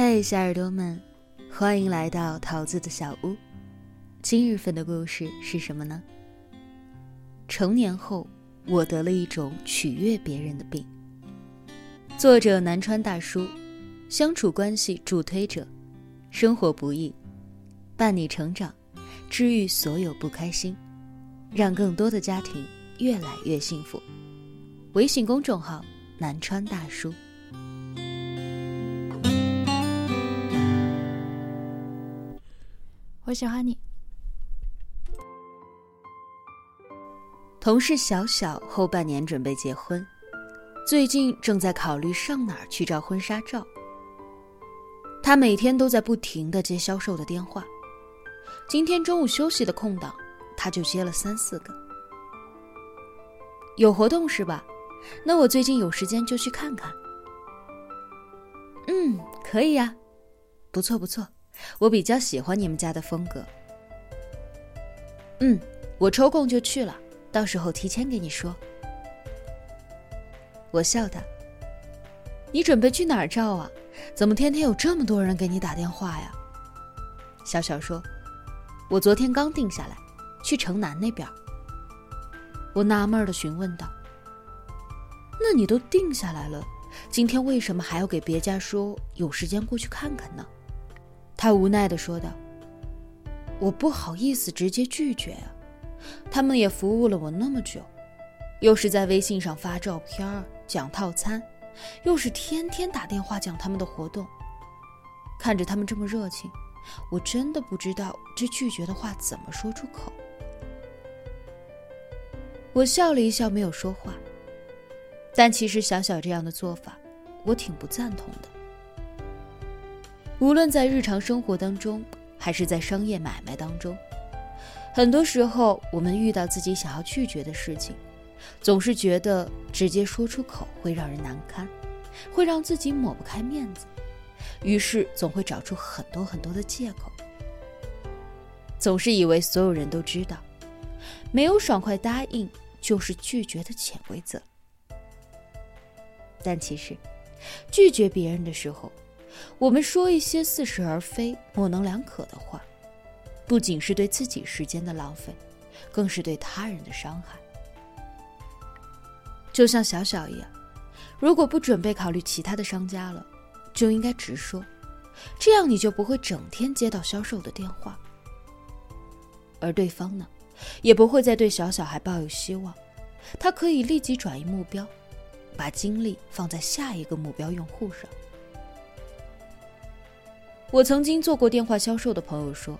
嘿，小耳朵们，欢迎来到桃子的小屋。今日份的故事是什么呢？成年后，我得了一种取悦别人的病。作者南川大叔，相处关系助推者，生活不易，伴你成长，治愈所有不开心，让更多的家庭越来越幸福。微信公众号南川大叔。我喜欢你。同事小小后半年准备结婚，最近正在考虑上哪儿去照婚纱照。他每天都在不停的接销售的电话，今天中午休息的空档，他就接了三四个。有活动是吧？那我最近有时间就去看看。嗯，可以呀，不错不错。我比较喜欢你们家的风格。嗯，我抽空就去了，到时候提前给你说。我笑他：“你准备去哪儿照啊？怎么天天有这么多人给你打电话呀？”小小说：“我昨天刚定下来，去城南那边。”我纳闷的询问道：“那你都定下来了，今天为什么还要给别家说有时间过去看看呢？”他无奈的说道：“我不好意思直接拒绝啊，他们也服务了我那么久，又是在微信上发照片讲套餐，又是天天打电话讲他们的活动。看着他们这么热情，我真的不知道这拒绝的话怎么说出口。”我笑了一笑，没有说话。但其实小小这样的做法，我挺不赞同的。无论在日常生活当中，还是在商业买卖当中，很多时候我们遇到自己想要拒绝的事情，总是觉得直接说出口会让人难堪，会让自己抹不开面子，于是总会找出很多很多的借口，总是以为所有人都知道，没有爽快答应就是拒绝的潜规则。但其实，拒绝别人的时候，我们说一些似是而非、模棱两可的话，不仅是对自己时间的浪费，更是对他人的伤害。就像小小一样，如果不准备考虑其他的商家了，就应该直说，这样你就不会整天接到销售的电话。而对方呢，也不会再对小小还抱有希望，他可以立即转移目标，把精力放在下一个目标用户上。我曾经做过电话销售的朋友说，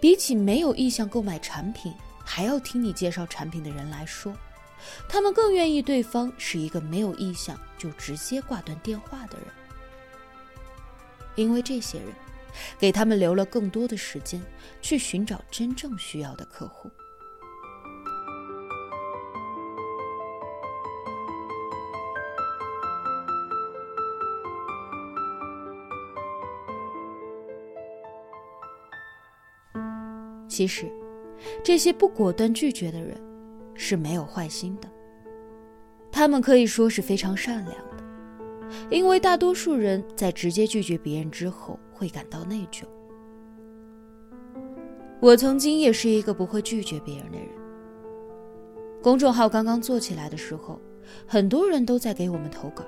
比起没有意向购买产品还要听你介绍产品的人来说，他们更愿意对方是一个没有意向就直接挂断电话的人，因为这些人给他们留了更多的时间去寻找真正需要的客户。其实，这些不果断拒绝的人是没有坏心的。他们可以说是非常善良的，因为大多数人在直接拒绝别人之后会感到内疚。我曾经也是一个不会拒绝别人的人。公众号刚刚做起来的时候，很多人都在给我们投稿。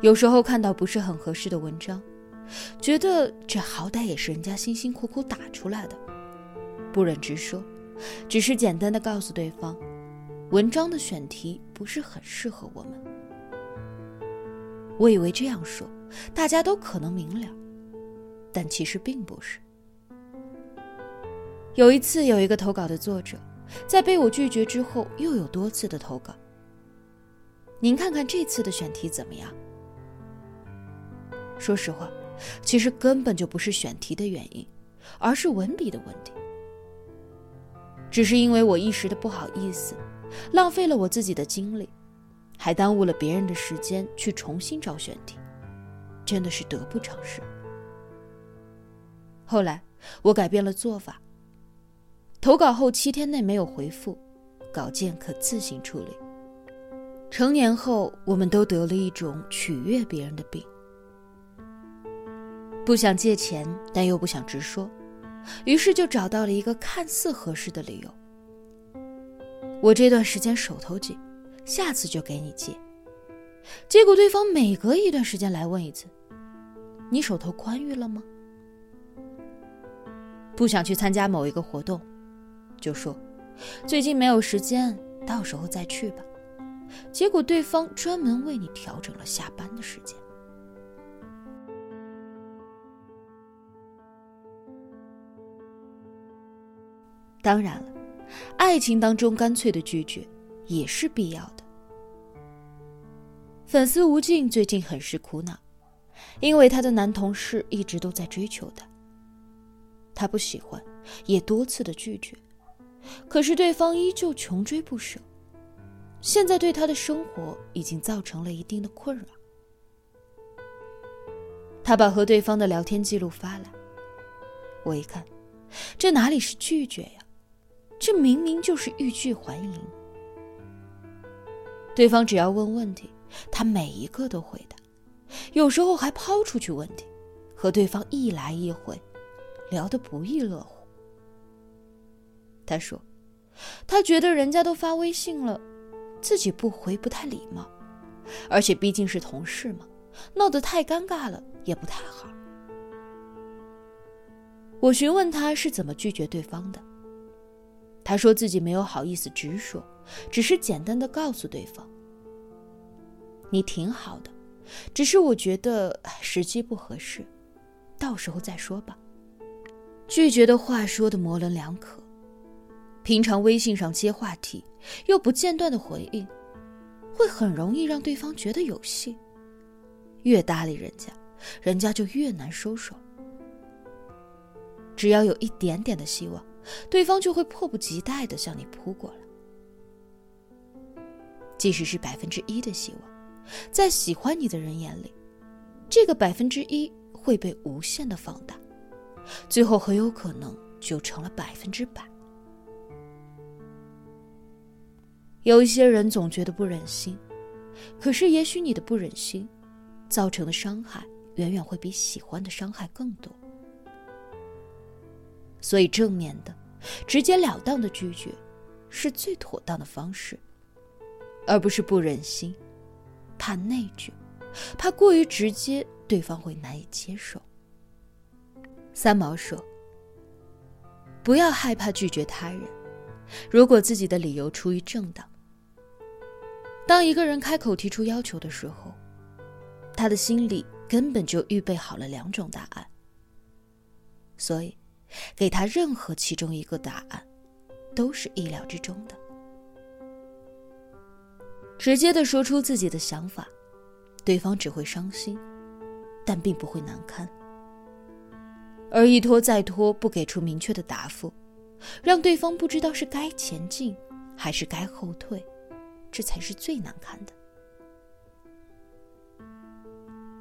有时候看到不是很合适的文章。觉得这好歹也是人家辛辛苦苦打出来的，不忍直说，只是简单的告诉对方，文章的选题不是很适合我们。我以为这样说，大家都可能明了，但其实并不是。有一次，有一个投稿的作者，在被我拒绝之后，又有多次的投稿。您看看这次的选题怎么样？说实话。其实根本就不是选题的原因，而是文笔的问题。只是因为我一时的不好意思，浪费了我自己的精力，还耽误了别人的时间去重新找选题，真的是得不偿失。后来我改变了做法，投稿后七天内没有回复，稿件可自行处理。成年后，我们都得了一种取悦别人的病。不想借钱，但又不想直说，于是就找到了一个看似合适的理由。我这段时间手头紧，下次就给你借。结果对方每隔一段时间来问一次：“你手头宽裕了吗？”不想去参加某一个活动，就说：“最近没有时间，到时候再去吧。”结果对方专门为你调整了下班的时间。当然了，爱情当中干脆的拒绝也是必要的。粉丝吴静最近很是苦恼，因为她的男同事一直都在追求她，她不喜欢，也多次的拒绝，可是对方依旧穷追不舍。现在对她的生活已经造成了一定的困扰。她把和对方的聊天记录发来，我一看，这哪里是拒绝呀？这明明就是欲拒还迎。对方只要问问题，他每一个都回答，有时候还抛出去问题，和对方一来一回，聊得不亦乐乎。他说，他觉得人家都发微信了，自己不回不太礼貌，而且毕竟是同事嘛，闹得太尴尬了也不太好。我询问他是怎么拒绝对方的。他说自己没有好意思直说，只是简单的告诉对方：“你挺好的，只是我觉得时机不合适，到时候再说吧。”拒绝的话说的模棱两可，平常微信上接话题又不间断的回应，会很容易让对方觉得有戏，越搭理人家，人家就越难收手。只要有一点点的希望。对方就会迫不及待的向你扑过来。即使是百分之一的希望，在喜欢你的人眼里，这个百分之一会被无限的放大，最后很有可能就成了百分之百。有一些人总觉得不忍心，可是也许你的不忍心，造成的伤害远远会比喜欢的伤害更多。所以，正面的、直截了当的拒绝，是最妥当的方式，而不是不忍心、怕内疚、怕过于直接对方会难以接受。三毛说：“不要害怕拒绝他人，如果自己的理由出于正当。当一个人开口提出要求的时候，他的心里根本就预备好了两种答案，所以。”给他任何其中一个答案，都是意料之中的。直接的说出自己的想法，对方只会伤心，但并不会难堪。而一拖再拖，不给出明确的答复，让对方不知道是该前进还是该后退，这才是最难堪的。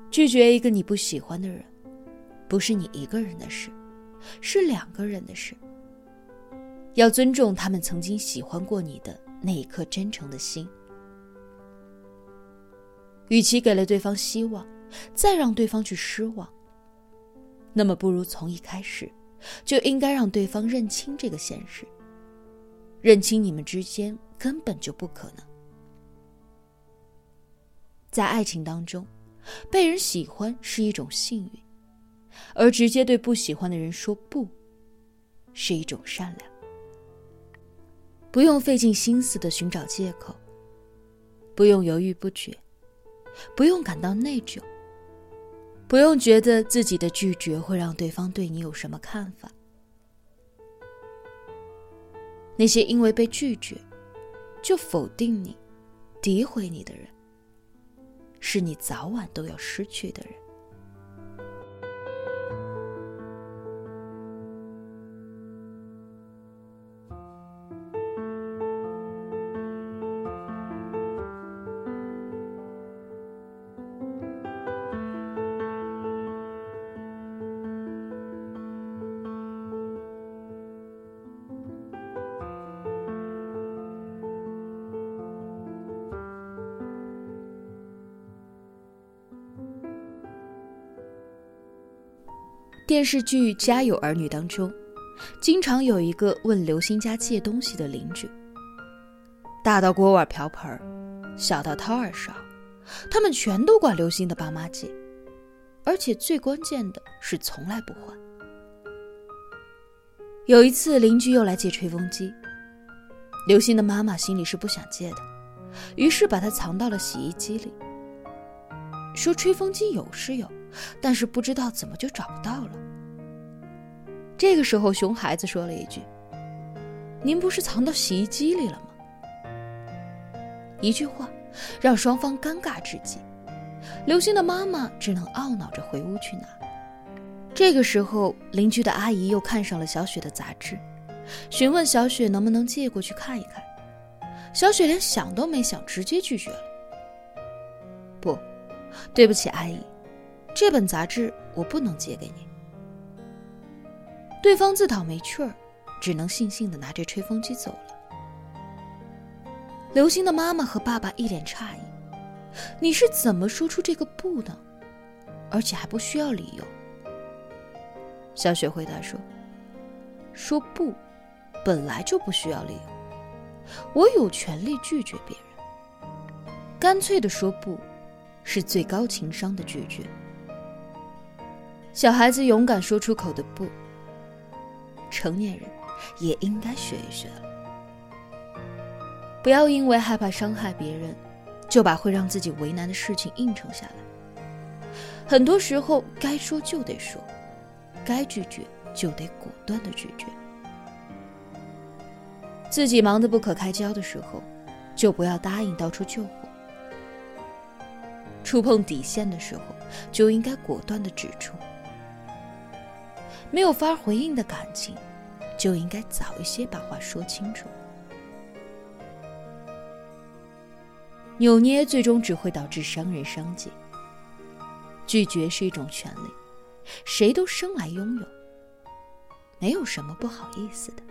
拒绝一个你不喜欢的人，不是你一个人的事。是两个人的事。要尊重他们曾经喜欢过你的那一颗真诚的心。与其给了对方希望，再让对方去失望，那么不如从一开始，就应该让对方认清这个现实，认清你们之间根本就不可能。在爱情当中，被人喜欢是一种幸运。而直接对不喜欢的人说不，是一种善良。不用费尽心思的寻找借口，不用犹豫不决，不用感到内疚，不用觉得自己的拒绝会让对方对你有什么看法。那些因为被拒绝就否定你、诋毁你的人，是你早晚都要失去的人。电视剧《家有儿女》当中，经常有一个问刘星家借东西的邻居，大到锅碗瓢盆，小到掏耳勺，他们全都管刘星的爸妈借，而且最关键的是从来不还。有一次，邻居又来借吹风机，刘星的妈妈心里是不想借的，于是把它藏到了洗衣机里。说吹风机有是有，但是不知道怎么就找不到了。这个时候，熊孩子说了一句：“您不是藏到洗衣机里了吗？”一句话让双方尴尬至极。刘星的妈妈只能懊恼着回屋去拿。这个时候，邻居的阿姨又看上了小雪的杂志，询问小雪能不能借过去看一看。小雪连想都没想，直接拒绝了：“不。”对不起，阿姨，这本杂志我不能借给你。对方自讨没趣儿，只能悻悻的拿着吹风机走了。刘星的妈妈和爸爸一脸诧异：“你是怎么说出这个不的？而且还不需要理由？”小雪回答说：“说不，本来就不需要理由。我有权利拒绝别人。干脆的说不。”是最高情商的拒绝。小孩子勇敢说出口的不，成年人也应该学一学了。不要因为害怕伤害别人，就把会让自己为难的事情应承下来。很多时候，该说就得说，该拒绝就得果断的拒绝。自己忙得不可开交的时候，就不要答应到处救火。触碰底线的时候，就应该果断的指出；没有法回应的感情，就应该早一些把话说清楚。扭捏最终只会导致伤人伤己。拒绝是一种权利，谁都生来拥有，没有什么不好意思的。